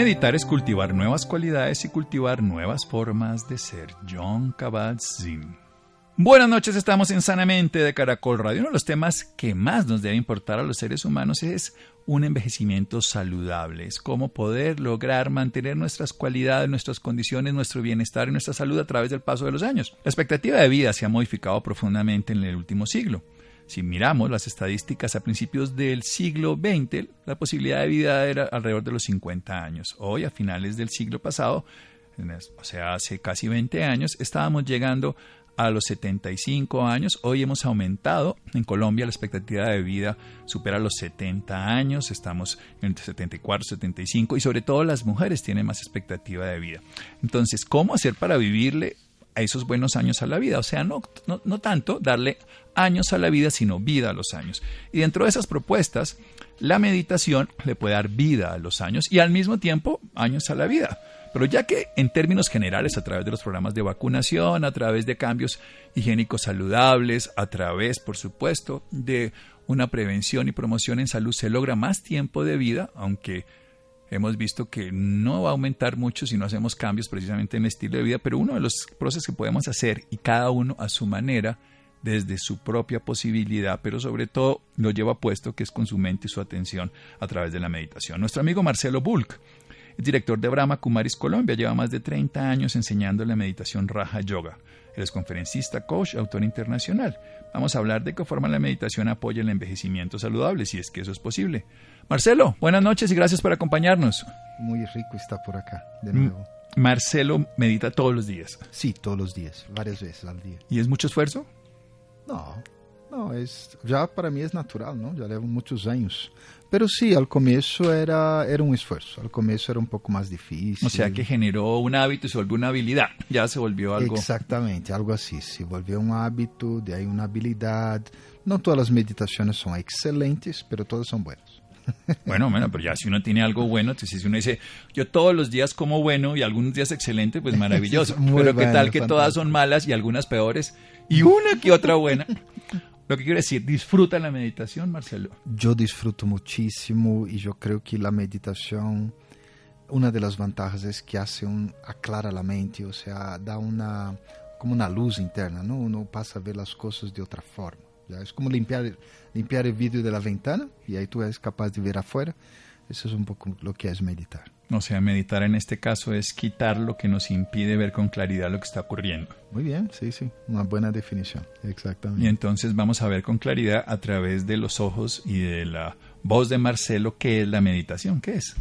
Meditar es cultivar nuevas cualidades y cultivar nuevas formas de ser. John Kabat-Zinn. Buenas noches, estamos en Sanamente de Caracol Radio. Uno de los temas que más nos debe importar a los seres humanos es un envejecimiento saludable. Es cómo poder lograr mantener nuestras cualidades, nuestras condiciones, nuestro bienestar y nuestra salud a través del paso de los años. La expectativa de vida se ha modificado profundamente en el último siglo. Si miramos las estadísticas a principios del siglo XX, la posibilidad de vida era alrededor de los 50 años. Hoy, a finales del siglo pasado, o sea, hace casi 20 años, estábamos llegando a los 75 años. Hoy hemos aumentado. En Colombia la expectativa de vida supera los 70 años. Estamos entre 74 y 75 y sobre todo las mujeres tienen más expectativa de vida. Entonces, ¿cómo hacer para vivirle a esos buenos años a la vida. O sea, no, no, no, tanto darle años a la vida, sino vida a los años. Y dentro de esas propuestas, la meditación le puede dar vida a los años y al mismo tiempo años a la vida. Pero ya que en términos generales, a través de los programas de vacunación, a través de cambios higiénicos saludables, a través, por supuesto, de una prevención y promoción en salud, se logra más tiempo de vida, aunque hemos visto que no va a aumentar mucho si no hacemos cambios precisamente en el estilo de vida, pero uno de los procesos que podemos hacer y cada uno a su manera, desde su propia posibilidad, pero sobre todo lo lleva puesto que es con su mente y su atención a través de la meditación. Nuestro amigo Marcelo Bulk, director de Brahma Kumaris Colombia, lleva más de 30 años enseñando la meditación Raja Yoga. Él es conferencista, coach, autor internacional. Vamos a hablar de qué forma la meditación apoya el envejecimiento saludable, si es que eso es posible. Marcelo, buenas noches y gracias por acompañarnos. Muy rico estar por acá de nuevo. Marcelo medita todos los días. Sí, todos los días, varias veces al día. ¿Y es mucho esfuerzo? No, no, es, ya para mí es natural, ¿no? Ya llevo muchos años. Pero sí, al comienzo era, era un esfuerzo, al comienzo era un poco más difícil. O sea que generó un hábito y se volvió una habilidad, ya se volvió algo. Exactamente, algo así, se volvió un hábito, de ahí una habilidad. No todas las meditaciones son excelentes, pero todas son buenas. Bueno, bueno, pero ya si uno tiene algo bueno, entonces si uno dice, yo todos los días como bueno y algunos días excelente, pues maravilloso. pero qué tal que todas son malas y algunas peores y una que otra buena. Lo que quiero decir, ¿disfruta la meditación, Marcelo? Yo disfruto muchísimo y yo creo que la meditación, una de las ventajas es que hace un, aclara la mente, o sea, da una, como una luz interna, ¿no? Uno pasa a ver las cosas de otra forma. ¿Ya? Es como limpiar, limpiar el vidrio de la ventana y ahí tú eres capaz de ver afuera. Eso es un poco lo que es meditar. O sea, meditar en este caso es quitar lo que nos impide ver con claridad lo que está ocurriendo. Muy bien, sí, sí, una buena definición, exactamente. Y entonces vamos a ver con claridad a través de los ojos y de la voz de Marcelo qué es la meditación, qué es.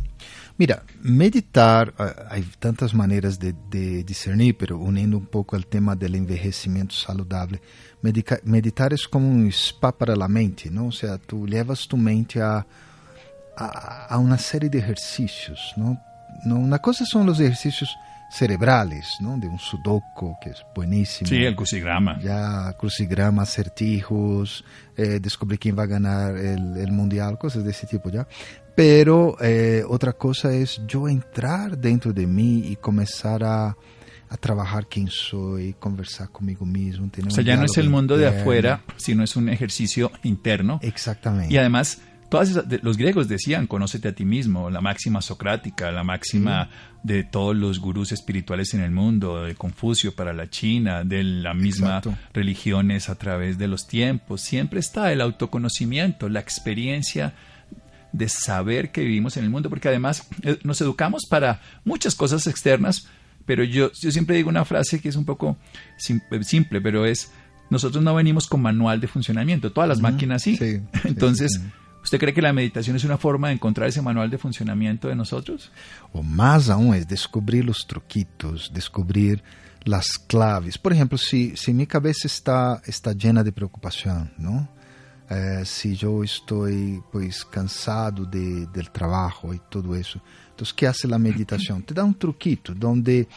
Mira, meditar, hay tantas maneras de, de discernir, pero uniendo un poco el tema del envejecimiento saludable, medica, meditar es como un spa para la mente, ¿no? O sea, tú llevas tu mente a a, a, una serie de ejercicios, ¿no? ¿no? Una cosa son los ejercicios cerebrales, ¿no? De un sudoku, que es buenísimo. Sí, el crucigrama. Ya, crucigrama, acertijos, eh, descubrir quién va a ganar el, el, mundial, cosas de ese tipo, ¿ya? Pero eh, otra cosa es yo entrar dentro de mí y comenzar a, a trabajar quién soy, conversar conmigo mismo. Tener o sea, ya no es el mundo interno. de afuera, sino es un ejercicio interno. Exactamente. Y además Todas esas, de, los griegos decían, conócete a ti mismo, la máxima socrática, la máxima sí. de todos los gurús espirituales en el mundo, de Confucio para la China, de la misma Exacto. religiones a través de los tiempos. Siempre está el autoconocimiento, la experiencia de saber que vivimos en el mundo, porque además eh, nos educamos para muchas cosas externas, pero yo, yo siempre digo una frase que es un poco simple, pero es, nosotros no venimos con manual de funcionamiento, todas las uh -huh. máquinas sí. sí Entonces, sí. ¿Usted cree que la meditación es una forma de encontrar ese manual de funcionamiento de nosotros? O más aún es descubrir los truquitos, descubrir las claves. Por ejemplo, si, si mi cabeza está, está llena de preocupación, ¿no? eh, se eu estou pois cansado de, del trabalho e tudo isso. Então, o que faz a meditação? Te dá um truquito onde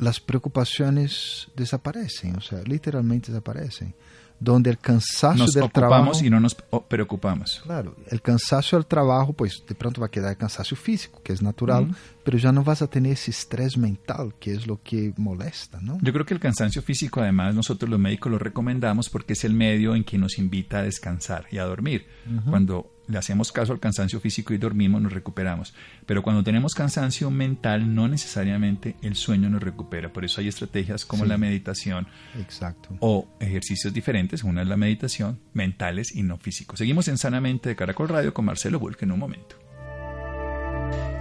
as preocupações desaparecem, ou seja, literalmente desaparecem. Donde el cansancio nos del ocupamos trabajo... y no nos preocupamos. Claro, el cansancio del trabajo, pues de pronto va a quedar el cansancio físico, que es natural, uh -huh. Pero ya no vas a tener ese estrés mental, que es lo que molesta, ¿no? Yo creo que el cansancio físico, además, nosotros los médicos lo recomendamos porque es el medio en que nos invita a descansar y a dormir. Uh -huh. Cuando le hacemos caso al cansancio físico y dormimos, nos recuperamos. Pero cuando tenemos cansancio mental, no necesariamente el sueño nos recupera. Por eso hay estrategias como sí. la meditación Exacto. o ejercicios diferentes. Una es la meditación, mentales y no físicos. Seguimos en Sanamente de Caracol Radio con Marcelo Bulk en un momento.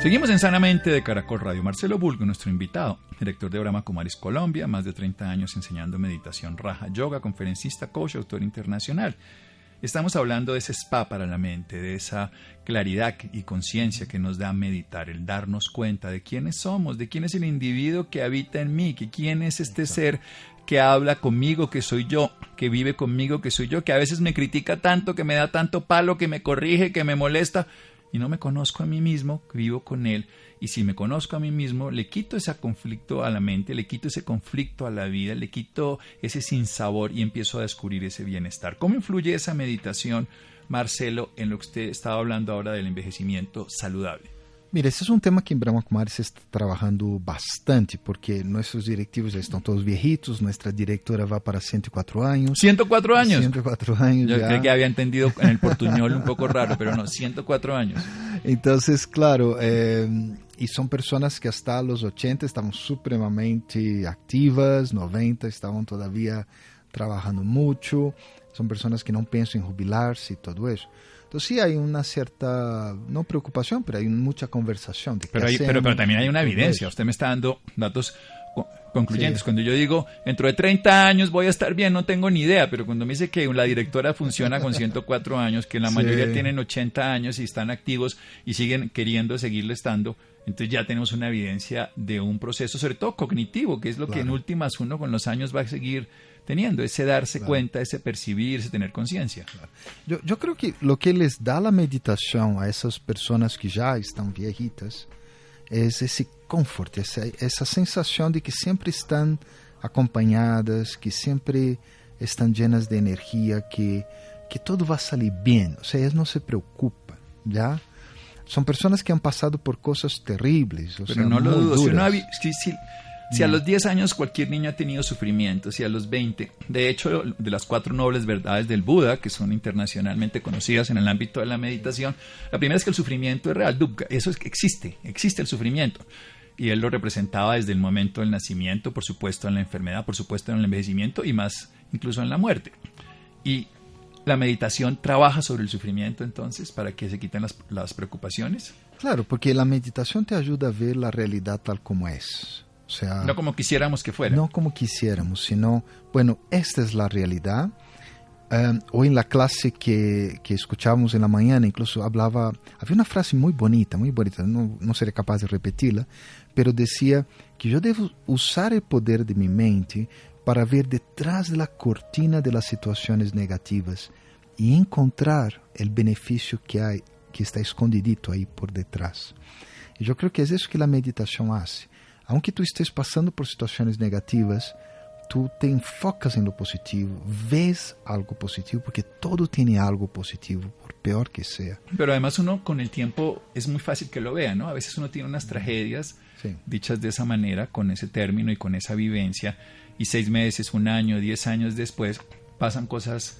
Seguimos en Sanamente de Caracol Radio. Marcelo Bulgo, nuestro invitado, director de Brahma Kumaris Colombia, más de 30 años enseñando meditación raja, yoga, conferencista, coach, autor internacional. Estamos hablando de ese spa para la mente, de esa claridad y conciencia que nos da meditar, el darnos cuenta de quiénes somos, de quién es el individuo que habita en mí, que quién es este ser que habla conmigo, que soy yo, que vive conmigo, que soy yo, que a veces me critica tanto, que me da tanto palo, que me corrige, que me molesta, y no me conozco a mí mismo, vivo con él, y si me conozco a mí mismo, le quito ese conflicto a la mente, le quito ese conflicto a la vida, le quito ese sinsabor y empiezo a descubrir ese bienestar. ¿Cómo influye esa meditación, Marcelo, en lo que usted estaba hablando ahora del envejecimiento saludable? Mira, esse é um tema que em Brahma Kumaris se está trabalhando bastante, porque nossos directivos já estão todos viejitos, nossa diretora vai para 104 anos. 104 anos? 104 anos Yo já. creí que había entendido en el portuñol un poco raro, pero no, 104 años. Então, claro, eh, e são pessoas que hasta os 80 estavam supremamente ativas, 90 estavam todavía trabalhando muito, são pessoas que não pensam em jubilar-se e tudo isso. Entonces sí hay una cierta, no preocupación, pero hay mucha conversación. De pero, hay, pero, pero, también hay una evidencia. Usted me está dando datos concluyentes. Sí. Cuando yo digo, dentro de 30 años voy a estar bien, no tengo ni idea, pero cuando me dice que la directora funciona con 104 años, que la mayoría tienen 80 años y están activos y siguen queriendo seguirle estando, entonces ya tenemos una evidencia de un proceso, sobre todo cognitivo, que es lo claro. que en últimas uno con los años va a seguir teniendo, ese darse claro. cuenta, ese percibir, ese tener conciencia. Claro. Yo, yo, creo que lo que les da la meditación a esas personas que ya están viejitas es ese confort, esa, esa sensación de que siempre están acompañadas, que siempre están llenas de energía, que, que todo va a salir bien, o sea, ellas no se preocupan, ¿ya? Son personas que han pasado por cosas terribles. O Pero sea, no lo dudo. Si, vi- si- si- si a los 10 años cualquier niño ha tenido sufrimiento, si a los 20, de hecho, de las cuatro nobles verdades del Buda, que son internacionalmente conocidas en el ámbito de la meditación, la primera es que el sufrimiento es real, eso es que existe, existe el sufrimiento. Y él lo representaba desde el momento del nacimiento, por supuesto en la enfermedad, por supuesto en el envejecimiento y más incluso en la muerte. Y la meditación trabaja sobre el sufrimiento entonces para que se quiten las, las preocupaciones, Claro, porque la meditación te ayuda a ver la realidad tal como es. O sea, no como quisiéramos que fuera. no como quisiéramos, sino, bueno, esta es la realidad. Um, hoy en la clase que, que escuchábamos en la mañana, incluso hablaba, había una frase muy bonita, muy bonita, no, no seré capaz de repetirla, pero decía que yo debo usar el poder de mi mente para ver detrás de la cortina de las situaciones negativas y encontrar el beneficio que hay, que está escondidito ahí por detrás. Y yo creo que es eso que la meditación hace. Aunque tú estés pasando por situaciones negativas, tú te enfocas en lo positivo, ves algo positivo, porque todo tiene algo positivo, por peor que sea. Pero además uno con el tiempo es muy fácil que lo vea, ¿no? A veces uno tiene unas tragedias Sí. dichas de esa manera, con ese término y con esa vivencia, y seis meses, un año, diez años después pasan cosas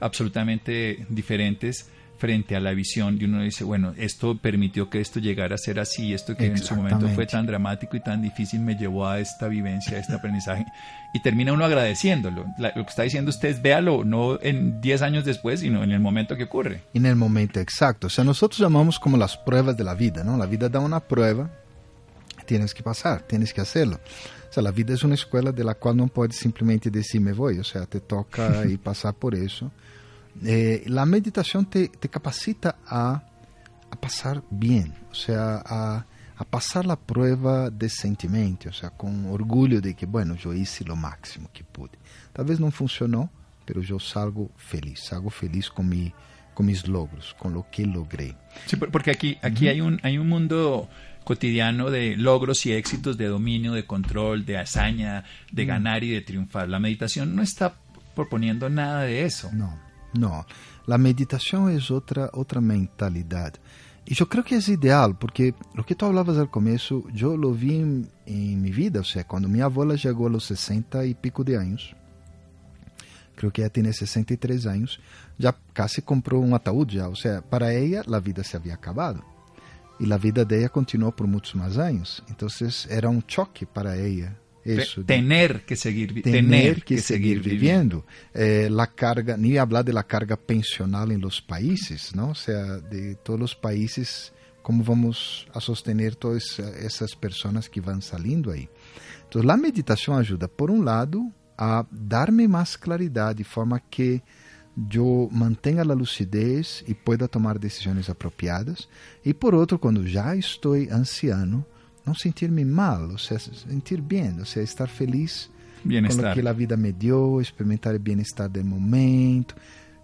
absolutamente diferentes frente a la visión y uno dice, bueno, esto permitió que esto llegara a ser así, esto que en su momento fue tan dramático y tan difícil me llevó a esta vivencia, a este aprendizaje, y termina uno agradeciéndolo. La- lo que está diciendo usted es, véalo, no en 10 años después, sino en el momento que ocurre. En el momento exacto. O sea, nosotros llamamos como las pruebas de la vida, ¿no? La vida da una prueba, tienes que pasar, tienes que hacerlo. O sea, la vida es una escuela de la cual no puedes simplemente decir me voy, o sea, te toca y pasar por eso. Eh, la meditación te, te capacita a, a, pasar bien, o sea, a, a, pasar la prueba decentemente, o sea, con orgullo de que, bueno, yo hice lo máximo que pude. Tal vez no funcionó, pero yo salgo feliz, salgo feliz con, mi, con mis logros, con lo que logré. Sí, porque aquí, aquí uh -huh. hay, un, hay un mundo cotidiano de logros y éxitos, de dominio, de control, de hazaña, de mm. ganar y de triunfar. La meditación no está proponiendo nada de eso. No, no. La meditación es otra, otra mentalidad. Y yo creo que es ideal, porque lo que tú hablabas al comienzo, yo lo vi en, en mi vida, o sea, cuando mi abuela llegó a los 60 y pico de años, creo que ella tiene 63 años, ya casi compró un ataúd ya, o sea, para ella la vida se había acabado. e a vida dela continuou por muitos mais anos. Então era um choque para ela. Isso, tener que seguir, tener, tener que, que, seguir, seguir vivendo. Eh, la carga, nem falar de la carga pensional em los países, não? Ou seja, de todos os países, como vamos a sostener todas essas pessoas que vão saindo aí. Então, a meditação ajuda, por um lado, a dar-me mais claridade, de forma que eu mantenha a lucidez e pueda tomar decisões apropriadas. E por outro, quando já estou anciano, não sentir-me mal, ou seja, sentir bem, ou seja, estar feliz bienestar. com o que a vida me deu, experimentar o bem-estar do momento,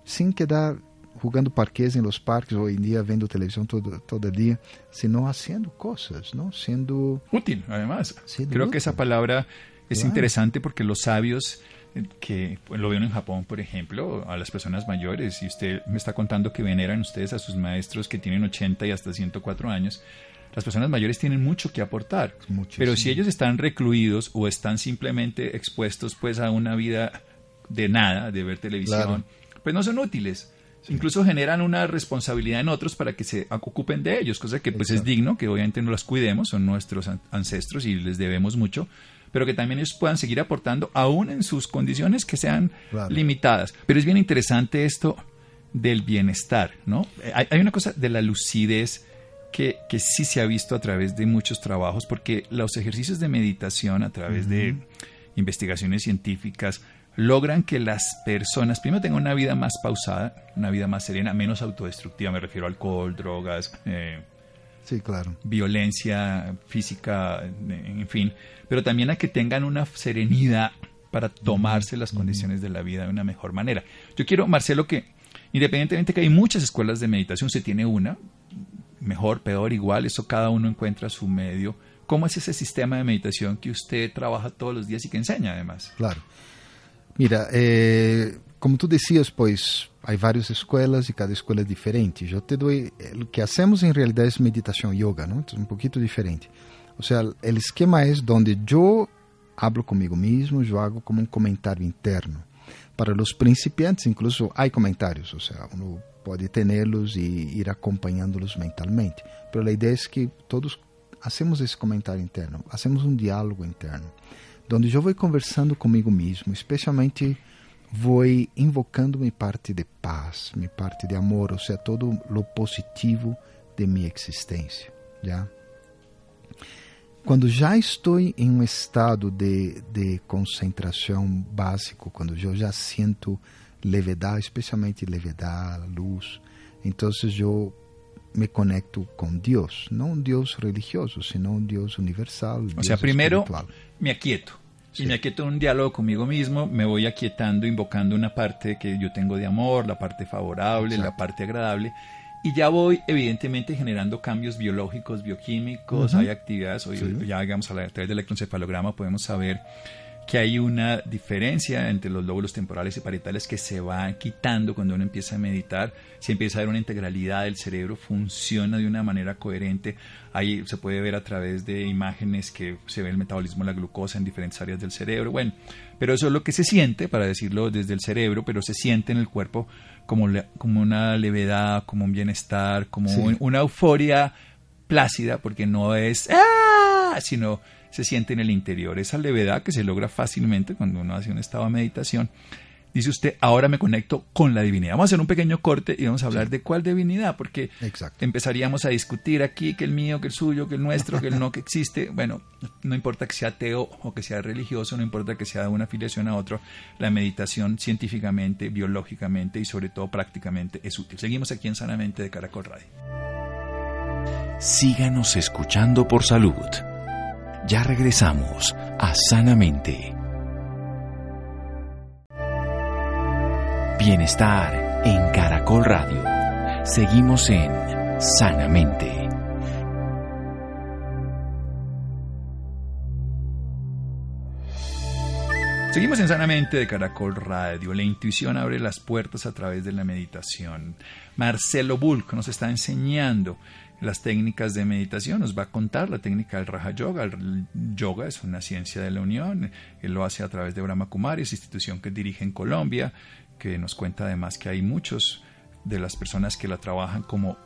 sem quedar jogando parques em los parques, hoje em dia vendo televisão todo, todo dia, sino fazendo coisas, não? Sendo útil, además. Creo útil. que esa palabra es claro. interesante porque los sabios que pues, lo veo en Japón, por ejemplo, a las personas mayores, y usted me está contando que veneran ustedes a sus maestros que tienen 80 y hasta 104 años, las personas mayores tienen mucho que aportar. Muchísimo. Pero si ellos están recluidos o están simplemente expuestos pues a una vida de nada, de ver televisión, claro. pues no son útiles. Sí. Incluso generan una responsabilidad en otros para que se ocupen de ellos, cosa que pues Exacto. es digno, que obviamente no las cuidemos, son nuestros ancestros y les debemos mucho, pero que también ellos puedan seguir aportando aún en sus condiciones que sean claro. limitadas. Pero es bien interesante esto del bienestar, ¿no? Hay, hay una cosa de la lucidez que, que, sí se ha visto a través de muchos trabajos, porque los ejercicios de meditación a través uh -huh. de investigaciones científicas logran que las personas primero tengan una vida más pausada, una vida más serena, menos autodestructiva, me refiero a alcohol, drogas, eh, Sí, claro. Violencia física, en fin, pero también a que tengan una serenidad para tomarse las condiciones de la vida de una mejor manera. Yo quiero, Marcelo, que independientemente que hay muchas escuelas de meditación, se tiene una, mejor, peor, igual, eso cada uno encuentra su medio. ¿Cómo es ese sistema de meditación que usted trabaja todos los días y que enseña además? Claro. Mira, eh, como tú decías, pues hay várias escolas e cada escola é diferente. Eu te dou, o que hacemos em realidade é meditação yoga, não? Então, um pouquinho diferente. O sea, o esquema é onde eu hablo comigo mesmo, eu hago como um comentário interno. Para os principiantes, incluso há comentários, ou seja, uno pode tê-los e ir acompanhando-los mentalmente. Mas a ideia é que todos hacemos esse comentário interno, hacemos um diálogo interno, onde eu vou conversando comigo mesmo, especialmente vou invocando minha parte de paz, minha parte de amor, ou seja, todo o positivo de minha existência, já? Quando já estou em um estado de, de concentração básico, quando eu já sinto levedade, especialmente levedade, luz, então eu me conecto com Deus, não um Deus religioso, senão um Deus universal. O sea, primeiro me aquieto. Sí. Y me aquieto en un diálogo conmigo mismo, me voy aquietando, invocando una parte que yo tengo de amor, la parte favorable, Exacto. la parte agradable, y ya voy evidentemente generando cambios biológicos, bioquímicos, uh -huh. hay actividades, hoy, sí. ya digamos a, la, a través del electroencefalograma podemos saber que hay una diferencia entre los lóbulos temporales y parietales que se van quitando cuando uno empieza a meditar, se empieza a ver una integralidad del cerebro, funciona de una manera coherente, ahí se puede ver a través de imágenes que se ve el metabolismo de la glucosa en diferentes áreas del cerebro, bueno, pero eso es lo que se siente, para decirlo desde el cerebro, pero se siente en el cuerpo como, como una levedad, como un bienestar, como sí. una euforia plácida, porque no es ¡ah! sino se siente en el interior. Esa levedad que se logra fácilmente cuando uno hace un estado de meditación dice usted, ahora me conecto con la divinidad. Vamos a hacer un pequeño corte y vamos a hablar de cuál divinidad, porque empezaríamos a discutir aquí que el mío, que el suyo, que el nuestro, que el no que existe. Bueno, no importa que sea ateo o que sea religioso, no importa que sea de una afiliación a otro, la meditación científicamente, biológicamente y sobre todo prácticamente es útil. Seguimos aquí en Sanamente de Caracol Radio. Síganos escuchando por salud. Ya regresamos a Sanamente. Bienestar en Caracol Radio. Seguimos en Sanamente. Seguimos en Sanamente de Caracol Radio. La intuición abre las puertas a través de la meditación. Marcelo Bulk nos está enseñando las técnicas de meditación, nos va a contar la técnica del Raja Yoga. El yoga es una ciencia de la unión, él lo hace a través de Brahma Kumaris, institución que dirige en Colombia, que nos cuenta además que hay muchos de las personas que la trabajan como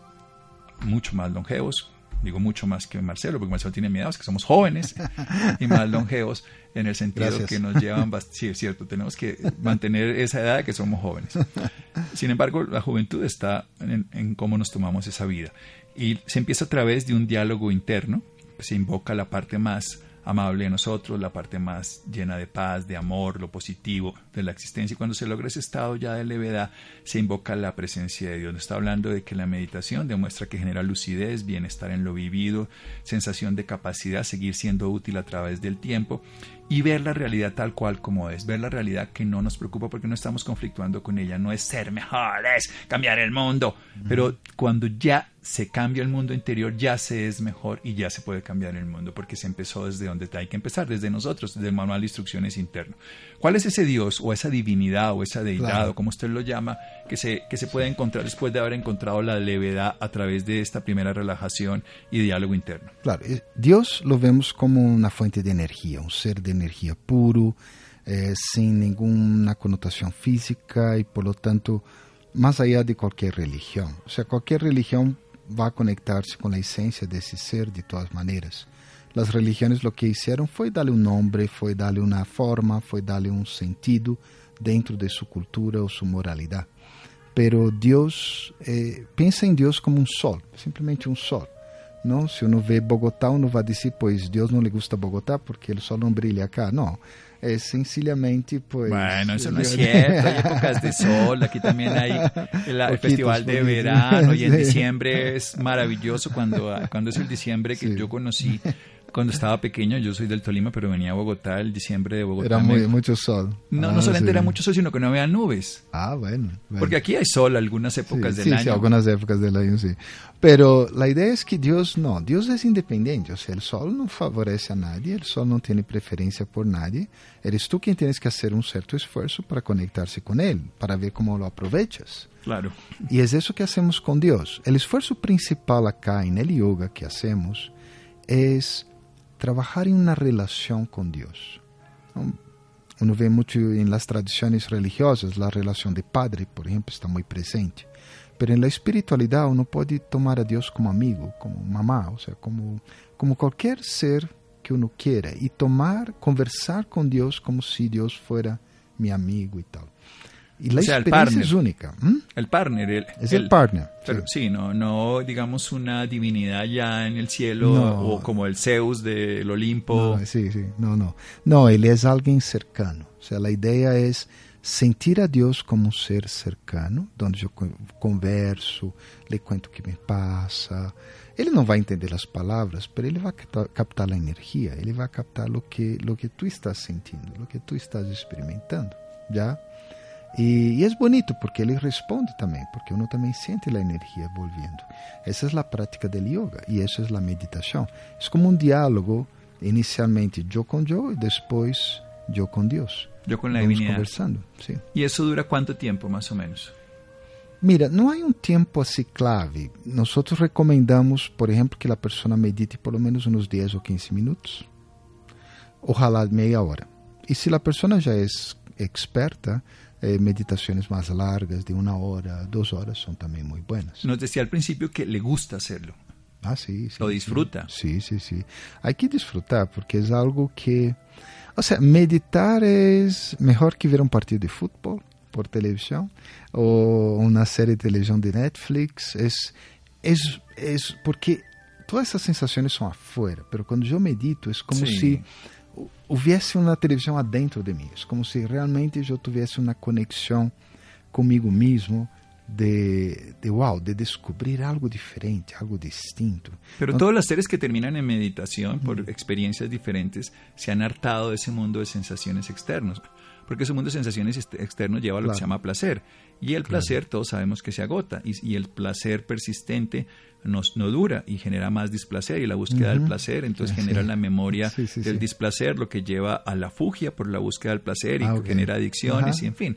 mucho más longevos, digo mucho más que Marcelo, porque Marcelo tiene miedo, es que somos jóvenes y más longevos en el sentido que nos llevan, sí es cierto, tenemos que mantener esa edad de que somos jóvenes. Sin embargo, la juventud está en, en cómo nos tomamos esa vida y se empieza a través de un diálogo interno, se invoca la parte más amable de nosotros, la parte más llena de paz, de amor, lo positivo de la existencia. Y cuando se logra ese estado ya de levedad, se invoca la presencia de Dios. Está hablando de que la meditación demuestra que genera lucidez, bienestar en lo vivido, sensación de capacidad, seguir siendo útil a través del tiempo y ver la realidad tal cual como es, ver la realidad que no nos preocupa porque no estamos conflictuando con ella, no es ser mejores, cambiar el mundo, pero cuando ya se cambia el mundo interior, ya se es mejor y ya se puede cambiar el mundo porque se empezó desde donde hay que empezar, desde nosotros, desde el manual de instrucciones interno. ¿Cuál es ese Dios o esa divinidad o esa deidad o como usted lo llama que se, que se puede encontrar después de haber encontrado la levedad a través de esta primera relajación y diálogo interno? Claro, eh, Dios lo vemos como una fuente de energía, un ser de energía puro, eh, sin ninguna connotación física y por lo tanto más allá de cualquier religión. O sea, cualquier religión va a conectarse con la esencia de ese ser de todas maneras. Las religiones lo que hicieron fue darle un nombre, fue darle una forma, fue darle un sentido dentro de su cultura o su moralidad. Pero Dios, eh, piensa en Dios como un sol, simplemente un sol. Não? Se uno vê Bogotá, uno vai dizer, pois Deus não lhe gusta Bogotá porque o sol não brilha acá. Não, é sencillamente, pois... Bueno, eso no es cierto, hay épocas de sol, aquí también hay el, el festival de verano y en diciembre es maravilloso cuando, cuando es el diciembre que sí. yo conocí cuando estaba pequeño, yo soy del Tolima, pero venía a Bogotá el diciembre de Bogotá. Era muy, mucho sol. No, ah, no solamente sí. era mucho sol, sino que no había nubes. Ah, bueno. bueno. Porque aquí hay sol algunas épocas sí, del sí, año. Sí, algunas épocas del año, sí. Pero la idea es que Dios no, Dios es independiente, o sea, el sol no favorece a nadie, el sol no tiene preferencia por nadie. Eres tú quien tienes que hacer un cierto esfuerzo para conectarse con Él, para ver cómo lo aprovechas. Claro. Y es eso que hacemos con Dios. El esfuerzo principal acá en el yoga que hacemos es trabajar en una relación con Dios. Uno ve mucho en las tradiciones religiosas, la relación de padre, por ejemplo, está muy presente. Pero en la espiritualidad uno puede tomar a Dios como amigo, como mamá, o sea, como, como cualquier ser que uno quiera y tomar, conversar con Dios como si Dios fuera mi amigo y tal. Y la o sea, experiencia es única. ¿Mm? El partner. El, es el, el partner. Pero sí. sí, no, no digamos una divinidad ya en el cielo No. o como el Zeus del Olimpo. No, sí, sí, no, no. No, él es alguien cercano. O sea, la idea es sentir a Dios como un ser cercano, donde yo con- converso, le cuento qué me pasa. Ele não vai entender as palavras, pero ele vai captar, captar a energia, ele vai captar lo que, lo que tu estás sentindo, lo que tu estás experimentando, já? E, e é bonito porque ele responde também, porque uno também sente a energia volviendo. Essa é a prática do yoga e essa é a meditação. É como um diálogo, inicialmente eu com eu e depois eu com Deus. Yo con la Vamos conversando, sí. ¿Y eso dura cuánto tiempo más o menos? Mira, não há um tempo assim clave. Nós recomendamos, por exemplo, que a pessoa medite por lo menos uns 10 ou 15 minutos. Ojalá meia hora. E se a pessoa já é experta, eh, meditações mais largas, de uma hora, duas horas, são também muito buenas. Nos decía al principio que le gusta hacerlo. Ah, sí, sí. Lo disfruta. Sí, sí, sí. Hay que disfrutar porque es algo que... O sea, meditar es mejor que ver un partido de fútbol, por televisión o una serie de televisión de Netflix. Es, es, es porque todas essas sensações são afuera, pero quando eu medito é como se houvesse uma televisão adentro de mim, é como se realmente eu tivesse uma conexão comigo mesmo, de, de wow, de descubrir algo diferente, algo distinto. Pero todos los seres que terminan en meditación por experiencias diferentes se han hartado de ese mundo de sensaciones externos, porque ese mundo de sensaciones externos lleva a lo que se llama placer. Y el placer todos sabemos que se agota y, y el placer persistente nos, no dura y genera más displacer y la búsqueda del placer entonces genera la memoria del displacer, lo que lleva a la fugia por la búsqueda del placer y ah, genera adicciones y en fin.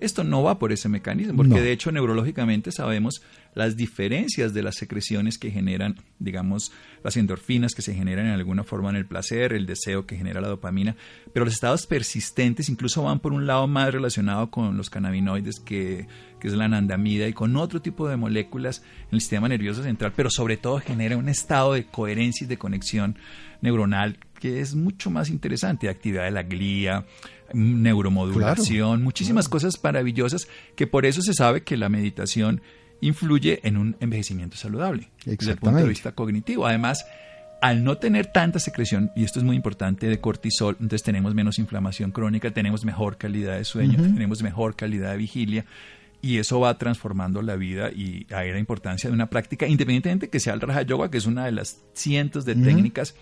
Esto no va por ese mecanismo, porque de hecho neurológicamente sabemos las diferencias de las secreciones que generan, digamos, las endorfinas que se generan en alguna forma en el placer, el deseo que genera la dopamina, pero los estados persistentes incluso van por un lado más relacionado con los cannabinoides que, que es la anandamida y con otro tipo de moléculas en el sistema nervioso central, pero sobre todo genera un estado de coherencia y de conexión neuronal que es mucho más interesante, actividad de la glía, neuromodulación, muchísimas cosas maravillosas que por eso se sabe que la meditación influye en un envejecimiento saludable desde el punto de vista cognitivo. Además, al no tener tanta secreción, y esto es muy importante, de cortisol, entonces tenemos menos inflamación crónica, tenemos mejor calidad de sueño, tenemos mejor calidad de vigilia, y eso va transformando la vida y ahí la importancia de una práctica, independientemente que sea el Raja Yoga, que es una de las cientos de técnicas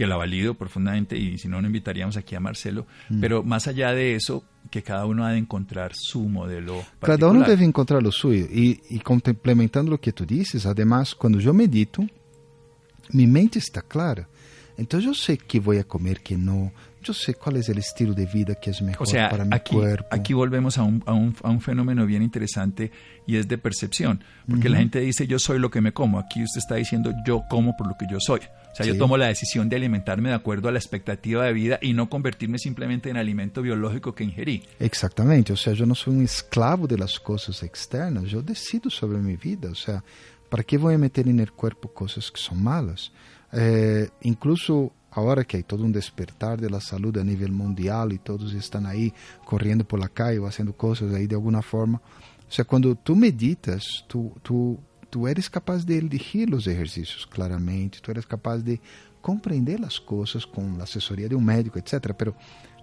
que la valido profundamente y si no, no invitaríamos aquí a Marcelo. Mm. Pero más allá de eso, que cada uno ha de encontrar su modelo. Particular. Cada uno debe encontrar lo suyo. Y, y complementando lo que tú dices, además, cuando yo medito, mi mente está clara. Entonces yo sé qué voy a comer, qué no. Yo sé cuál es el estilo de vida que es mejor para mi aquí, cuerpo. Aquí volvemos a un, a, un, a un, fenómeno bien interesante y es de percepción. Porque la gente dice yo soy lo que me como. Aquí usted está diciendo yo como por lo que yo soy. O sea, yo tomo la decisión de alimentarme de acuerdo a la expectativa de vida y no convertirme simplemente en alimento biológico que ingerí. Exactamente, o sea, yo no soy un esclavo de las cosas externas, yo decido sobre mi vida, o sea, ¿para qué voy a meter en el cuerpo cosas que son malas? Eh, incluso ahora que hay todo un despertar de la salud a nivel mundial y todos están ahí corriendo por la calle o haciendo cosas ahí de alguna forma, o sea, cuando tú meditas, tú, tú tu eres capaz de elegir os exercícios claramente, tu eres capaz de compreender as coisas com a assessoria de um médico, etc. Pero,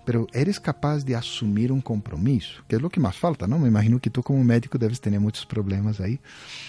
pero eres capaz de assumir um compromisso, que é o que mais falta, não? Me imagino que tu como médico deves ter muitos problemas aí.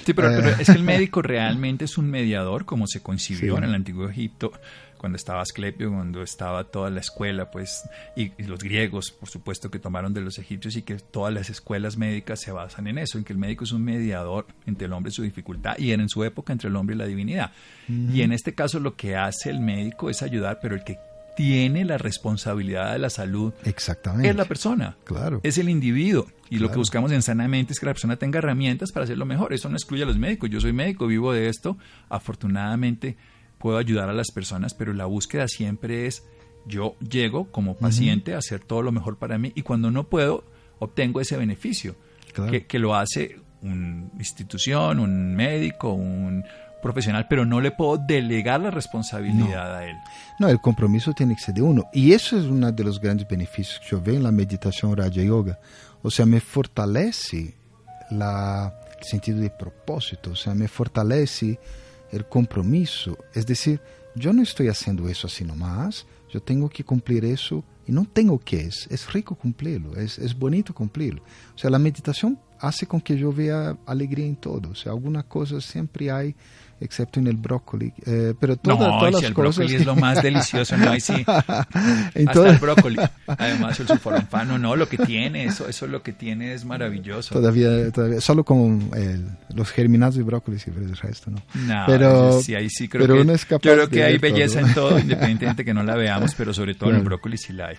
Sí, pero, eh. pero es que el médico realmente es un mediador, como se concibió sí. en el antiguo Egipto, cuando estaba Asclepio, cuando estaba toda la escuela, pues, y, y, los griegos, por supuesto, que tomaron de los egipcios y que todas las escuelas médicas se basan en eso, en que el médico es un mediador entre el hombre y su dificultad y en su época entre el hombre y la divinidad. Uh -huh. Y en este caso lo que hace el médico es ayudar, pero el que tiene la responsabilidad de la salud Exactamente. es la persona, claro. es el individuo. Y claro. lo que buscamos en Sanamente es que la persona tenga herramientas para hacerlo mejor. Eso no excluye a los médicos. Yo soy médico, vivo de esto. Afortunadamente, puedo ayudar a las personas, pero la búsqueda siempre es yo llego como paciente uh -huh. a hacer todo lo mejor para mí y cuando no puedo, obtengo ese beneficio claro. que, que, lo hace una institución, un médico, un profesional, pero no le puedo delegar la responsabilidad no. a él. No, el compromiso tiene que ser de uno. Y eso es uno de los grandes beneficios que yo veo en la meditación Raja Yoga. O sea, me fortalece la, el sentido de propósito, o sea, me fortalece el compromiso. Es decir, yo no estoy haciendo eso así nomás, yo tengo que cumplir eso y no tengo que es, es rico cumplirlo, es, es bonito cumplirlo. O sea, la meditación hace con que yo vea alegría en todo, o sea, alguna cosa siempre hay excepto en el brócoli. Eh, pero toda, no, todas si las el cosas. brócoli es lo más delicioso, no hay sí. Hasta todo... el brócoli. Además, el sulforanfano, no, lo que tiene, eso, eso lo que tiene es maravilloso. Todavía, todavía solo con el, los germinados de brócoli y el resto, ¿no? No, pero, sí, ahí sí creo pero que, uno es capaz yo creo que hay belleza todo. en todo, independientemente que no la veamos, pero sobre todo claro. en el brócoli sí la hay.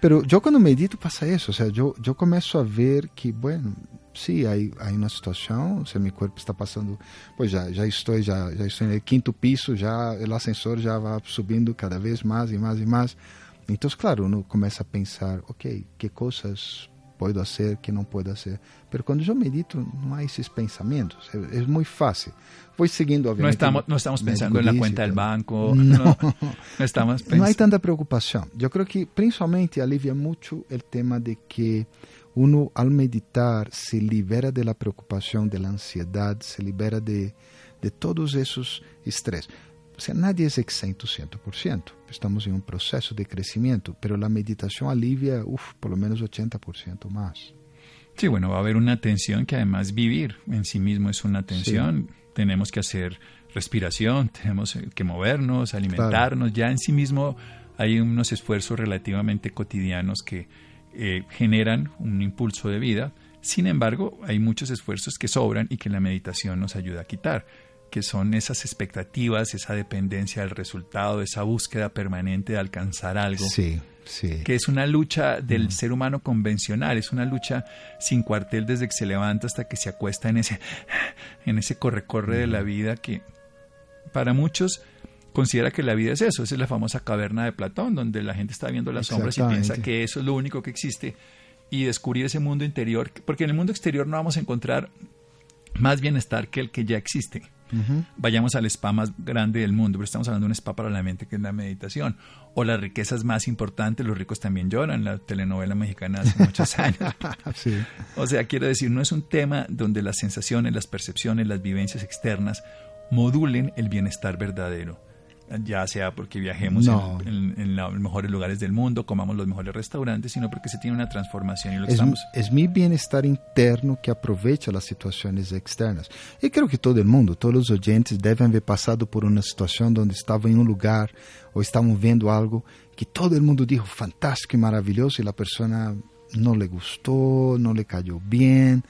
Pero yo cuando medito pasa eso, o sea, yo, yo comienzo a ver que, bueno, sí, hay, hay una situación, o mi cuerpo está pasando, pues ya, ya estoy, ya, ya estoy en el quinto piso, ya el ascensor ya va subiendo cada vez más y más y más. Entonces, claro, comienza a pensar, ok, ¿qué cosas puedo hacer, qué no puedo hacer. Pero cuando yo medito no hay esos pensamientos, es, es muy fácil. Voy siguiendo No obviamente. estamos, no estamos pensando en la cuenta del banco, No. no, no estamos Não há pensando. tanta preocupação. Eu creo que principalmente alivia muito o tema de que uno al meditar se libera de la preocupação, de la ansiedade, se libera de, de todos esses estresses. Sea, nadie es exento 100%. Estamos em um processo de crescimento, pero la meditação alivia, uf, por lo menos 80% más. Sí, bueno, va a haber una tensión que además vivir en sí mismo es una tensión. Tenemos que hacer respiración, tenemos que movernos, alimentarnos. Ya en sí mismo hay unos esfuerzos relativamente cotidianos que eh, generan un impulso de vida. Sin embargo, hay muchos esfuerzos que sobran y que la meditación nos ayuda a quitar, que son esas expectativas, esa dependencia del resultado, esa búsqueda permanente de alcanzar algo. Sim, sim. que es una lucha del ser humano convencional, es una lucha sin cuartel desde que se levanta hasta que se acuesta en ese, en ese corre-corre de la vida que para muchos considera que la vida es eso, esa es la famosa caverna de Platón, donde la gente está viendo las sombras y piensa que eso es lo único que existe y descubrir ese mundo interior, porque en el mundo exterior no vamos a encontrar más bienestar que el que ya existe Vayamos al spa más grande del mundo, pero estamos hablando de un spa para la mente que es la meditación, o las riquezas más importantes, los ricos también lloran, la telenovela mexicana hace muchos años. O sea, quiero decir, no es un tema donde las sensaciones, las percepciones, las vivencias externas modulen el bienestar verdadero. Ya sea porque viajemos No. en, en- en la- los mejores lugares del mundo, comamos los mejores restaurantes, sino porque se tiene una transformación y lo Es, estamos... es mi bienestar interno que aprovecha las situações externas. E creio que todo mundo, todos os oyentes devem haver passado por uma situação onde estavam em um lugar ou estavam vendo algo que todo mundo dijo fantástico e maravilhoso e a pessoa não le gostou, não le cayó bem,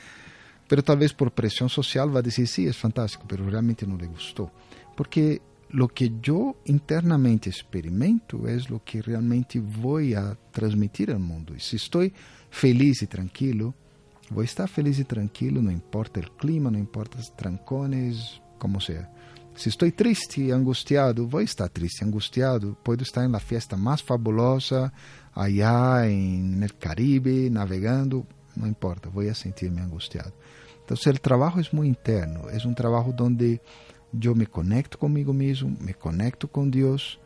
pero talvez por pressão social vai dizer sí, é fantástico, pero realmente não le gostou. Porque lo que yo internamente experimento es lo que realmente voy a transmitir al mundo. Y si estoy feliz y tranquilo, voy a estar feliz y tranquilo, no importa el clima, no importa los trancones, como sea. Si estoy triste y angustiado, voy a estar triste angustiado. Puedo estar en la fiesta más fabulosa, allá en el Caribe, navegando, no importa, voy a sentirme angustiado. Entonces el trabajo es muy interno, es un trabajo donde yo me conecto conmigo mesmo, me conecto com Deus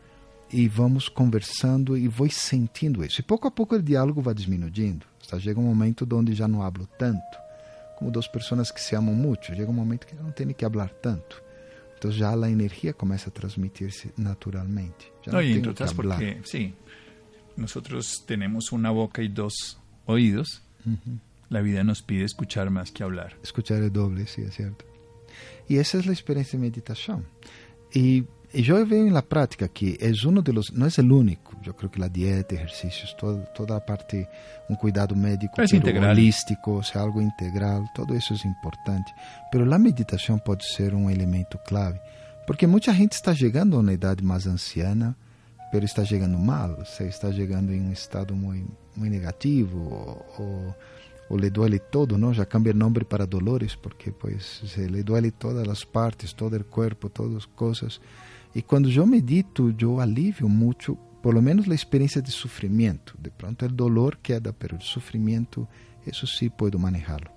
e vamos conversando e vou sentindo isso. E pouco a pouco o diálogo vai diminuindo. Hasta chega um momento onde já não hablo tanto, como duas pessoas que se amam muito. Chega um momento que não tem que hablar tanto. Então já a energia começa a transmitir-se naturalmente. Já No, não y que hablar. porque, sí, nosotros tenemos una boca y dos oídos. La vida nos pide escuchar más que hablar. Escuchar é doble, sim, é certo. E essa é a experiência de meditação. E, e eu vejo na prática que é um dos, não é o único. Eu creio que a dieta, exercícios, toda, toda a parte, um cuidado médico, Es pero integral. holístico, ou seja, algo integral, tudo isso é importante. Mas a meditação pode ser um elemento clave, porque muita gente está chegando a uma idade mais anciana, pero está chegando mal, se está chegando em um estado muito, muito negativo, ou, ou o le duele todo, ¿no? Ya cambia el nombre para dolores porque pues se le duele todas las partes, todo el cuerpo, todas las cosas. Y cuando yo medito, yo alivio mucho, por lo menos la experiencia de sufrimiento. De pronto el dolor queda, pero el sufrimiento, eso sí puedo manejarlo.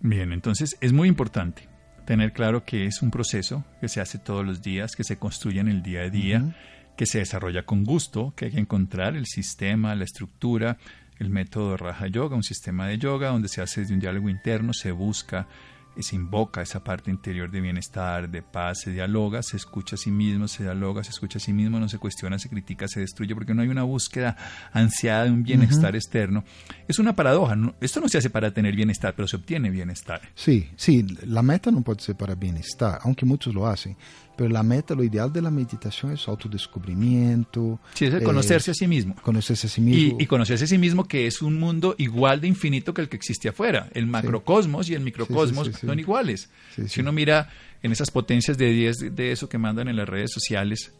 Bien, entonces es muy importante tener claro que es un proceso que se hace todos los días, que se construye en el día a día. Que se desarrolla con gusto, que hay que encontrar el sistema, la estructura, el método de Raja Yoga, un sistema de yoga donde se hace desde un diálogo interno, se busca, eh, se invoca esa parte interior de bienestar, de paz, se dialoga, se escucha a sí mismo, se dialoga, se escucha a sí mismo, no se cuestiona, se critica, se destruye, porque no hay una búsqueda ansiada de un bienestar externo. Es una paradoja, ¿no? esto no se hace para tener bienestar, pero se obtiene bienestar. Sí, sí, la meta no puede ser para bienestar, aunque muchos lo hacen, pero la meta, lo ideal de la meditación es autodescubrimiento. Sí, es el eh, conocerse a sí mismo. conocerse a sí mismo. y conocerse a sí mismo que es un mundo igual de infinito que el que existe afuera. El macrocosmos y el microcosmos Sí, sí, son iguales. Si uno mira en esas potencias de 10 de eso que mandan en las redes sociales,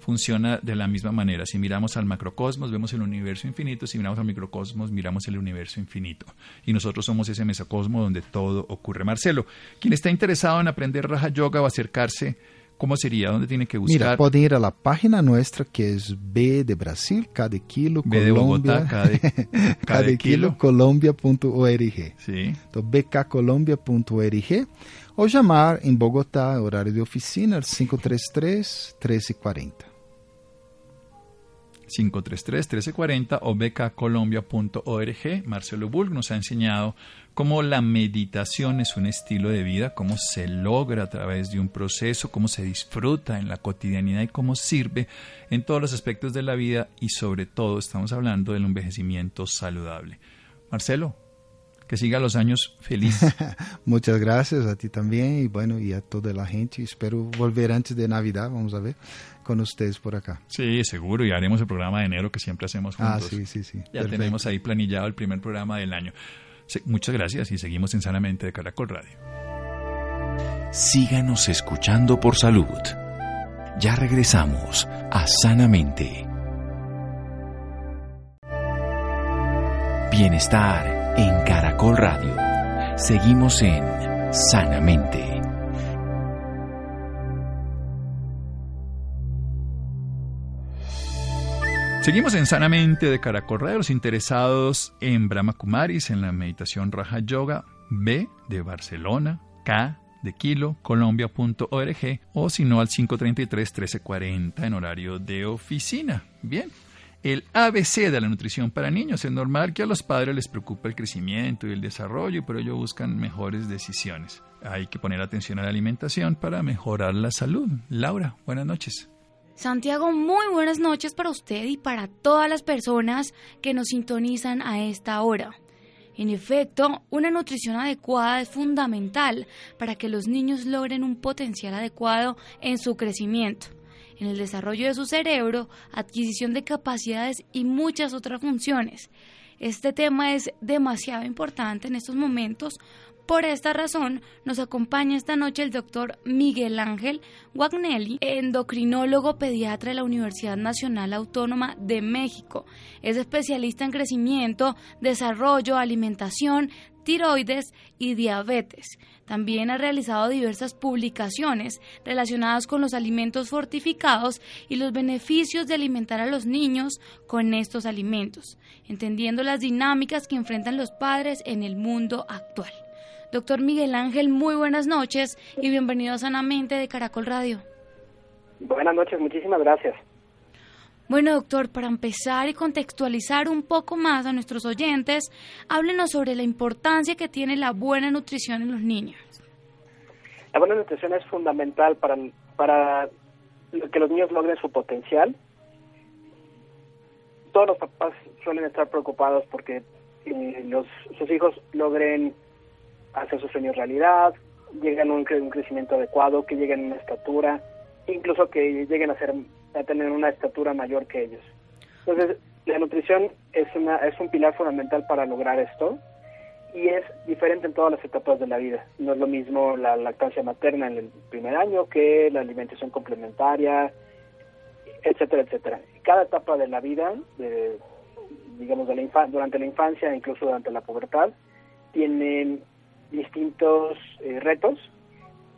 funciona de la misma manera. Si miramos al macrocosmos, vemos el universo infinito. Si miramos al microcosmos, miramos el universo infinito. Y nosotros somos ese mesocosmo donde todo ocurre. Marcelo, quien está interesado en aprender Raja Yoga o acercarse ¿Cómo sería? ¿Dónde tiene que buscar? Mira, pueden ir a la página nuestra que es B de Brasil, K de kilo, B de Colombia, Bogotá, kilo. colombia.org. Sí. Então, bkcolombia.org ou chamar em Bogotá, horário de oficina, 533-1340. 533-1340 o becacolombia.org. Marcelo Bulg nos ha enseñado cómo la meditación es un estilo de vida, cómo se logra a través de un proceso, cómo se disfruta en la cotidianidad y cómo sirve en todos los aspectos de la vida y sobre todo estamos hablando del envejecimiento saludable. Marcelo, que siga los años feliz. Muchas gracias a ti también y bueno, y a toda la gente. Espero volver antes de Navidad, vamos a ver, con ustedes por acá. Sí, seguro, y haremos el programa de enero que siempre hacemos juntos. Ah, sí, sí, sí. Ya Perfecto. tenemos ahí planillado el primer programa del año. Sí, muchas gracias y seguimos en Sanamente de Caracol Radio. Síganos escuchando por salud. Ya regresamos a Sanamente. Bienestar en Caracol Radio. Seguimos en Sanamente. Seguimos en Sanamente de Caracol Radio, los interesados en Brahma Kumaris, en la meditación Raja Yoga, B de Barcelona, K de Kilo, colombia.org o si no al 533-1340 en horario de oficina. Bien, el ABC de la nutrición para niños. Es normal que a los padres les preocupe el crecimiento y el desarrollo y por ello buscan mejores decisiones. Hay que poner atención a la alimentación para mejorar la salud. Laura, buenas noches. Santiago, muy buenas noches para usted y para todas las personas que nos sintonizan a esta hora. En efecto, una nutrición adecuada es fundamental para que los niños logren un potencial adecuado en su crecimiento, en el desarrollo de su cerebro, adquisición de capacidades y muchas otras funciones. Este tema es demasiado importante en estos momentos. Por esta razón, nos acompaña esta noche el doctor Miguel Ángel Guagnelli, endocrinólogo pediatra de la Universidad Nacional Autónoma de México. Es especialista en crecimiento, desarrollo, alimentación, tiroides y diabetes. También ha realizado diversas publicaciones relacionadas con los alimentos fortificados y los beneficios de alimentar a los niños con estos alimentos, entendiendo las dinámicas que enfrentan los padres en el mundo actual. Doctor Miguel Ángel, muy buenas noches y bienvenido a Sanamente de Caracol Radio. Buenas noches, muchísimas gracias. Bueno, doctor, para empezar y contextualizar un poco más a nuestros oyentes, háblenos sobre la importancia que tiene la buena nutrición en los niños. La buena nutrición es fundamental para, para que los niños logren su potencial. Todos los papás suelen estar preocupados porque eh, los, sus hijos logren hacer sus sueños realidad, lleguen a un, un crecimiento adecuado, que lleguen a una estatura, incluso que lleguen a ser a tener una estatura mayor que ellos. Entonces, la nutrición es una es un pilar fundamental para lograr esto y es diferente en todas las etapas de la vida. No es lo mismo la lactancia materna en el primer año que la alimentación complementaria, etcétera, etcétera. Cada etapa de la vida, de, digamos de la durante la infancia, incluso durante la pubertad, tienen distintos eh, retos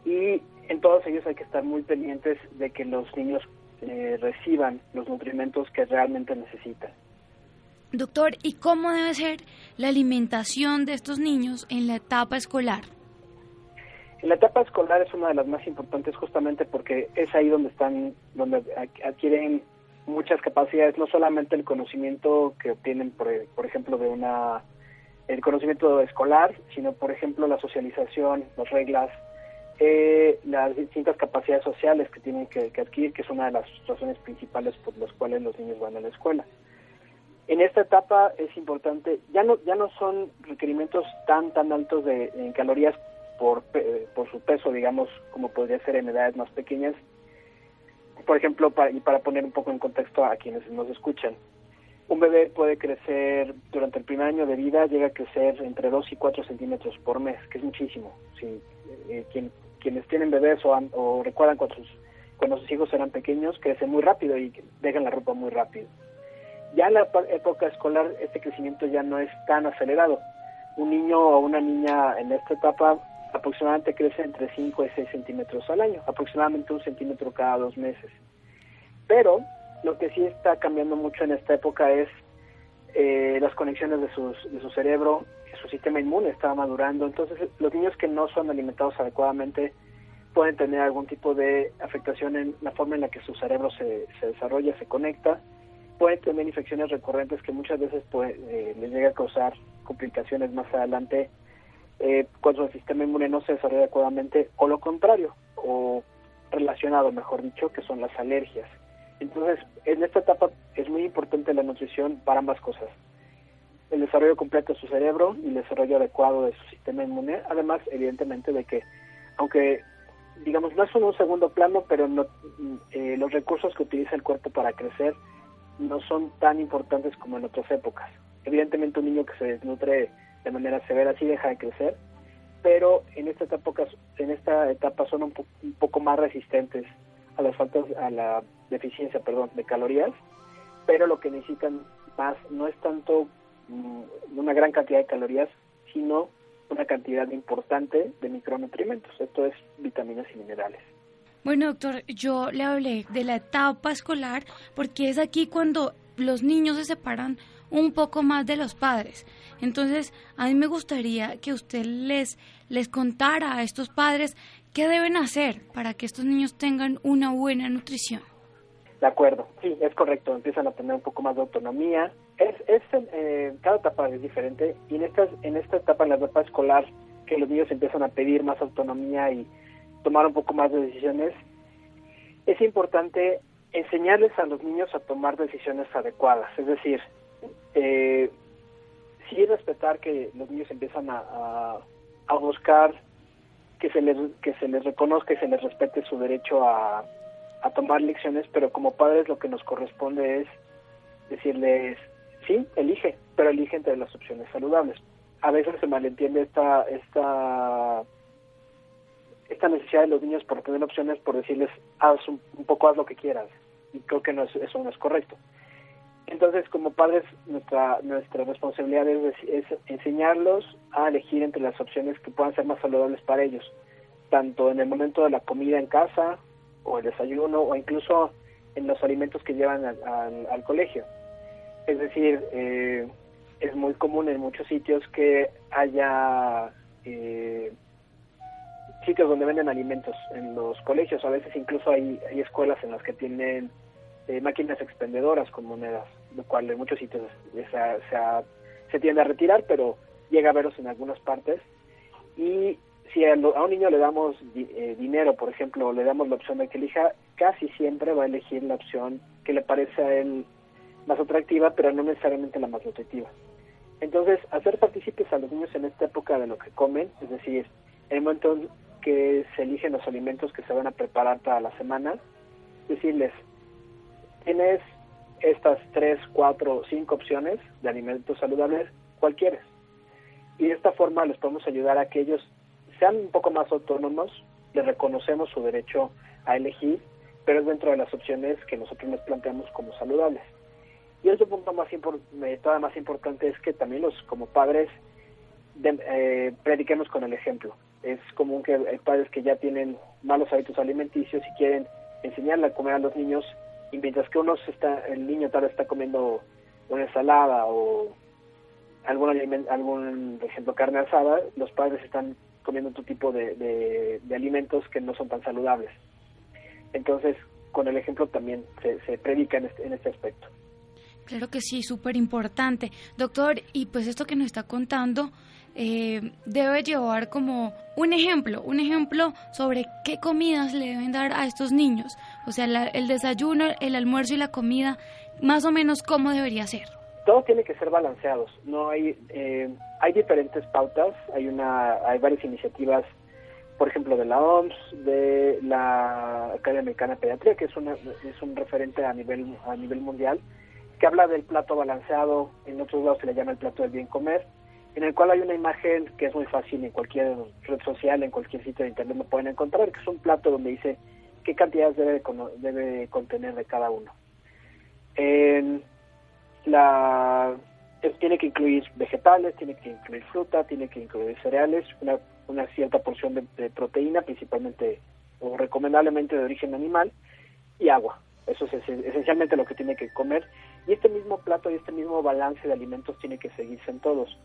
y en todos ellos hay que estar muy pendientes de que los niños eh, reciban los nutrimentos que realmente necesitan. Doctor, ¿y cómo debe ser la alimentación de estos niños en la etapa escolar? La etapa escolar es una de las más importantes justamente porque es ahí donde están, donde ad- adquieren muchas capacidades, no solamente el conocimiento que obtienen, por, por ejemplo, de una el conocimiento escolar, sino por ejemplo la socialización, las reglas, eh, las distintas capacidades sociales que tienen que, adquirir, que es una de las razones principales por las cuales los niños van a la escuela. En esta etapa es importante, ya no ya no son requerimientos tan tan altos de en calorías por pe- por su peso, digamos, como podría ser en edades más pequeñas. Por ejemplo, y para poner un poco en contexto a quienes nos escuchan, un bebé puede crecer durante el primer año de vida, llega a crecer entre 2 y 4 centímetros por mes, que es muchísimo. Si, eh, quien- quienes tienen bebés o, han- o recuerdan cuando sus, cuando sus hijos eran pequeños, crecen muy rápido y dejan la ropa muy rápido. Ya en la época escolar este crecimiento ya no es tan acelerado. Un niño o una niña en esta etapa aproximadamente crece entre 5 y 6 centímetros al año, aproximadamente un centímetro cada dos meses. Pero lo que sí está cambiando mucho en esta época es eh, las conexiones de, sus, de su cerebro, su sistema inmune está madurando, entonces los niños que no son alimentados adecuadamente pueden tener algún tipo de afectación en la forma en la que su cerebro se, se desarrolla, se conecta, pueden tener infecciones recurrentes que muchas veces puede, eh, les llega a causar complicaciones más adelante eh, cuando el sistema inmune no se desarrolla adecuadamente, o lo contrario, o relacionado, mejor dicho, que son las alergias. Entonces, en esta etapa es muy importante la nutrición para ambas cosas. El desarrollo completo de su cerebro y el desarrollo adecuado de su sistema inmune, además, evidentemente, de que, aunque digamos, no es un segundo plano, pero no, eh, los recursos que utiliza el cuerpo para crecer no son tan importantes como en otras épocas. Evidentemente un niño que se desnutre de manera severa sí deja de crecer, pero en esta etapa, en esta etapa son un, un poco más resistentes a las faltas, a la deficiencia, perdón, de calorías, pero lo que necesitan más no es tanto mm, una gran cantidad de calorías, sino una cantidad importante de micronutrientes, esto es vitaminas y minerales. Bueno, doctor, yo le hablé de la etapa escolar porque es aquí cuando los niños se separan un poco más de los padres. Entonces, a mí me gustaría que usted les, les contara a estos padres qué deben hacer para que estos niños tengan una buena nutrición. De acuerdo, sí, es correcto, empiezan a tener un poco más de autonomía. Es, es eh, cada etapa es diferente y en, estas, en esta etapa, en la etapa escolar, que los niños empiezan a pedir más autonomía y tomar un poco más de decisiones, es importante enseñarles a los niños a tomar decisiones adecuadas, es decir, eh, sí respetar que los niños empiezan a, a, buscar que se les que se les reconozca y se les respete su derecho a, a tomar lecciones, pero como padres lo que nos corresponde es decirles sí, elige, pero elige entre las opciones saludables. A veces se malentiende esta esta esta necesidad de los niños por tener opciones por decirles haz un, poco haz lo que quieras y creo que no es, eso no es correcto. Entonces, como padres, nuestra, nuestra responsabilidad es, enseñarlos a elegir entre las opciones que puedan ser más saludables para ellos, tanto en el momento de la comida en casa, o el desayuno, o incluso en los alimentos que llevan al, colegio. Es decir, eh, es muy común en muchos sitios que haya eh, sitios donde venden alimentos en los colegios. A veces incluso hay, hay escuelas en las que tienen eh, máquinas expendedoras con monedas lo cual en muchos sitios se, tiende a retirar, pero llega a verlos en algunas partes. Y si a, un niño le damos eh, dinero, por ejemplo, le damos la opción de que elija, casi siempre va a elegir la opción que le parece a él más atractiva, pero no necesariamente la más nutritiva. Entonces, hacer partícipes a los niños en esta época de lo que comen, es decir, en el momento que se eligen los alimentos que se van a preparar para la semana, decirles, tienes estas tres, cuatro, cinco opciones de alimentos saludables, ¿cuál quieres? Y de esta forma les podemos ayudar a que ellos sean un poco más autónomos, les reconocemos su derecho a elegir, pero es dentro de las opciones que nosotros les planteamos como saludables. Y otro punto más todavía más importante es que también los como padres eh, prediquemos con el ejemplo. Es común que hay padres que ya tienen malos hábitos alimenticios y quieren enseñarle a comer a los niños y mientras que uno está, el niño tal vez está comiendo una ensalada o algún, algún por ejemplo, carne asada, los padres están comiendo otro tipo de, de, alimentos que no son tan saludables. Entonces, con el ejemplo también se, se predica en este, en este aspecto. Claro que sí, súper importante. Doctor, y pues esto que nos está contando eh, debe llevar como un ejemplo, un ejemplo sobre qué comidas le deben dar a estos niños. O sea, el desayuno, el almuerzo y la comida, más o menos cómo debería ser. Todo tiene que ser balanceados. No hay, eh, hay diferentes pautas. Hay una, hay varias iniciativas, por ejemplo, de la OMS, de la Academia Americana de Pediatría, que es, una, es un referente a nivel a nivel mundial, que habla del plato balanceado. En otros lados se le llama el plato del bien comer en el cual hay una imagen que es muy fácil en cualquier red social, en cualquier sitio de internet lo pueden encontrar, que es un plato donde dice qué cantidades debe, debe contener de cada uno. la tiene que incluir vegetales, tiene que incluir fruta, tiene que incluir cereales, una, una cierta porción de, proteína, principalmente o recomendablemente de origen animal, y agua. Eso es esencialmente lo que tiene que comer. Y este mismo plato y este mismo balance de alimentos tiene que seguirse en todos.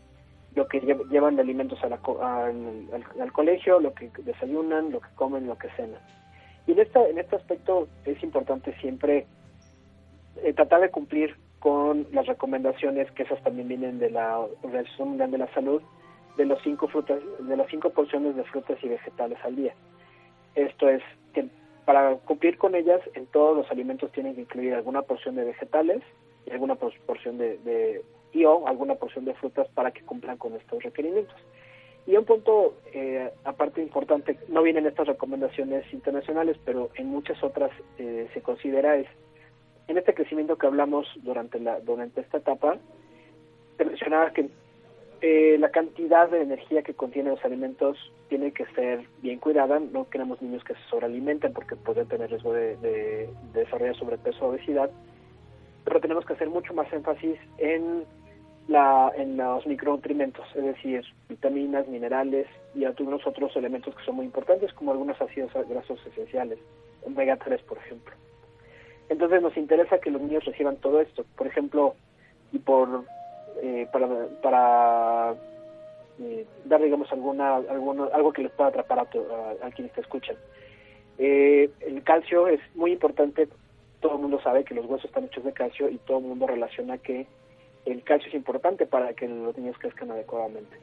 Lo que llevan de alimentos al, al, colegio, lo que desayunan, lo que comen, lo que cenan. Y en, esta, en este aspecto es importante siempre eh, tratar de cumplir con las recomendaciones que esas también vienen de la Organización Mundial de la Salud de los cinco frutas de las cinco porciones de frutas y vegetales al día. Esto es que para cumplir con ellas en todos los alimentos tienen que incluir alguna porción de vegetales y alguna porción de, de y o alguna porción de frutas para que cumplan con estos requerimientos. Y un punto eh, aparte importante, no vienen estas recomendaciones internacionales, pero en muchas otras eh, se considera es en este crecimiento que hablamos durante la durante esta etapa, se mencionaba que eh, la cantidad de energía que contienen los alimentos tiene que ser bien cuidada. No queremos niños que se sobrealimenten porque pueden tener riesgo de, de, de desarrollar sobrepeso o obesidad. Pero tenemos que hacer mucho más énfasis en, la, en los micronutrientes, es decir, vitaminas, minerales y algunos otros elementos que son muy importantes, como algunos ácidos grasos esenciales, omega 3, por ejemplo. Entonces nos interesa que los niños reciban todo esto. Por ejemplo, y por eh, para, para eh, dar, digamos, alguna, alguno, algo que les pueda atrapar a, a, quienes te escuchan. Eh, el calcio es muy importante, todo el mundo sabe que los huesos están hechos de calcio y todo el mundo relaciona que el calcio es importante para que los niños crezcan adecuadamente.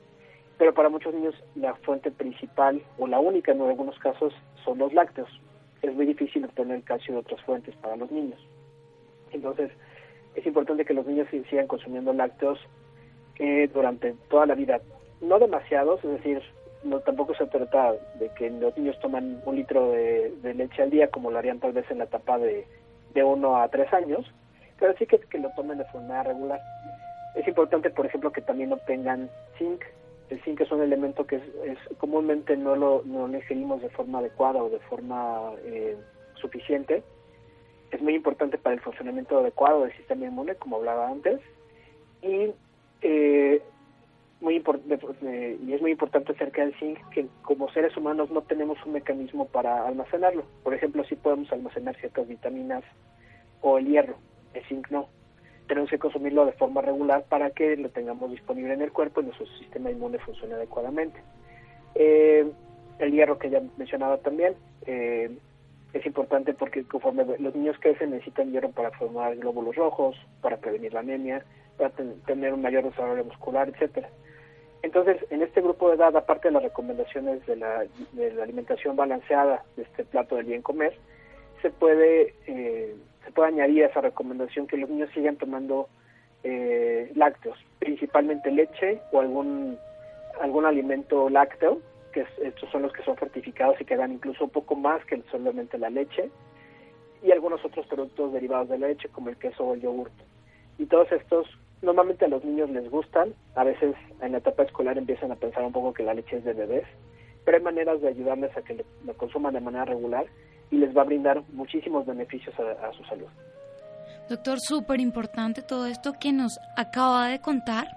Pero para muchos niños la fuente principal o la única en algunos casos son los lácteos. Es muy difícil obtener calcio de otras fuentes para los niños. Entonces, es importante que los niños sigan consumiendo lácteos eh, durante toda la vida. No demasiados, es decir, no tampoco se trata de que los niños toman un litro de, leche al día como lo harían tal vez en la etapa de, de a tres años, pero sí que lo tomen de forma regular. Es importante, por ejemplo, que también obtengan zinc. El zinc es un elemento que es, comúnmente no lo, no ingerimos de forma adecuada o de forma eh, suficiente es muy importante para el funcionamiento adecuado del sistema inmune, como hablaba antes, y, eh, muy eh, y es muy importante acerca del zinc que como seres humanos no tenemos un mecanismo para almacenarlo. Por ejemplo, sí podemos almacenar ciertas vitaminas o el hierro, el zinc no. Tenemos que consumirlo de forma regular para que lo tengamos disponible en el cuerpo y nuestro sistema inmune funcione adecuadamente. Eh, el hierro que ya mencionaba también, eh, es importante porque conforme los niños crecen necesitan hierro para formar glóbulos rojos, para prevenir la anemia, para tener un mayor desarrollo muscular, etcétera. Entonces, en este grupo de edad, aparte de las recomendaciones de la, de la alimentación balanceada de este plato del bien comer, se puede eh, se puede añadir a esa recomendación que los niños sigan tomando eh, lácteos, principalmente leche o algún algún alimento lácteo que estos son los que son fortificados y que dan incluso un poco más que solamente la leche, y algunos otros productos derivados de la leche, como el queso o el yogur. Y todos estos normalmente a los niños les gustan, a veces en la etapa escolar empiezan a pensar un poco que la leche es de bebés, pero hay maneras de ayudarles a que lo, consuman de manera regular y les va a brindar muchísimos beneficios a, a su salud. Doctor, súper importante todo esto que nos acaba de contar,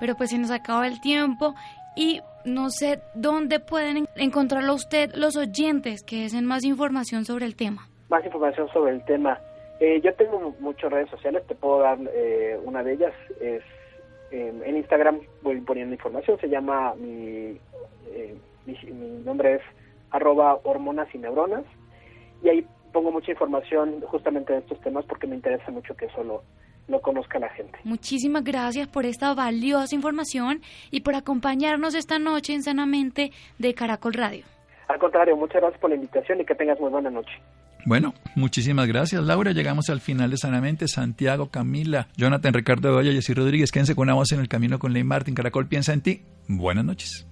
pero pues se nos acaba el tiempo y no sé dónde pueden encontrarlo usted los oyentes que deseen más información sobre el tema. Más información sobre el tema. Eh, yo tengo muchas redes sociales, te puedo dar eh, una de ellas. es em, En Instagram voy poniendo información, se llama, mi, eh, mi, nombre es arroba hormonas y neuronas. Y ahí pongo mucha información justamente de estos temas porque me interesa mucho que solo lo conozca la gente. Muchísimas gracias por esta valiosa información y por acompañarnos esta noche en Sanamente de Caracol Radio. Al contrario, muchas gracias por la invitación y que tengas muy buena noche. Bueno, muchísimas gracias, Laura. Llegamos al final de Sanamente. Santiago, Camila, Jonathan, Ricardo Bedoya, Jessy Rodríguez. Quédense con una voz en el camino con Ley Martin. Caracol piensa en ti. Buenas noches.